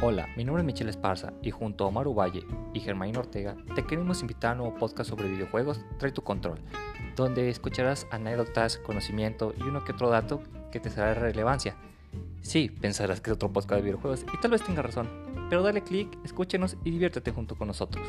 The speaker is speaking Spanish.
Hola, mi nombre es Michelle Esparza y junto a Omar Valle y Germain Ortega te queremos invitar a un nuevo podcast sobre videojuegos, Trae tu control, donde escucharás anécdotas, conocimiento y uno que otro dato que te será de relevancia. Sí, pensarás que es otro podcast de videojuegos y tal vez tengas razón, pero dale click, escúchenos y diviértete junto con nosotros.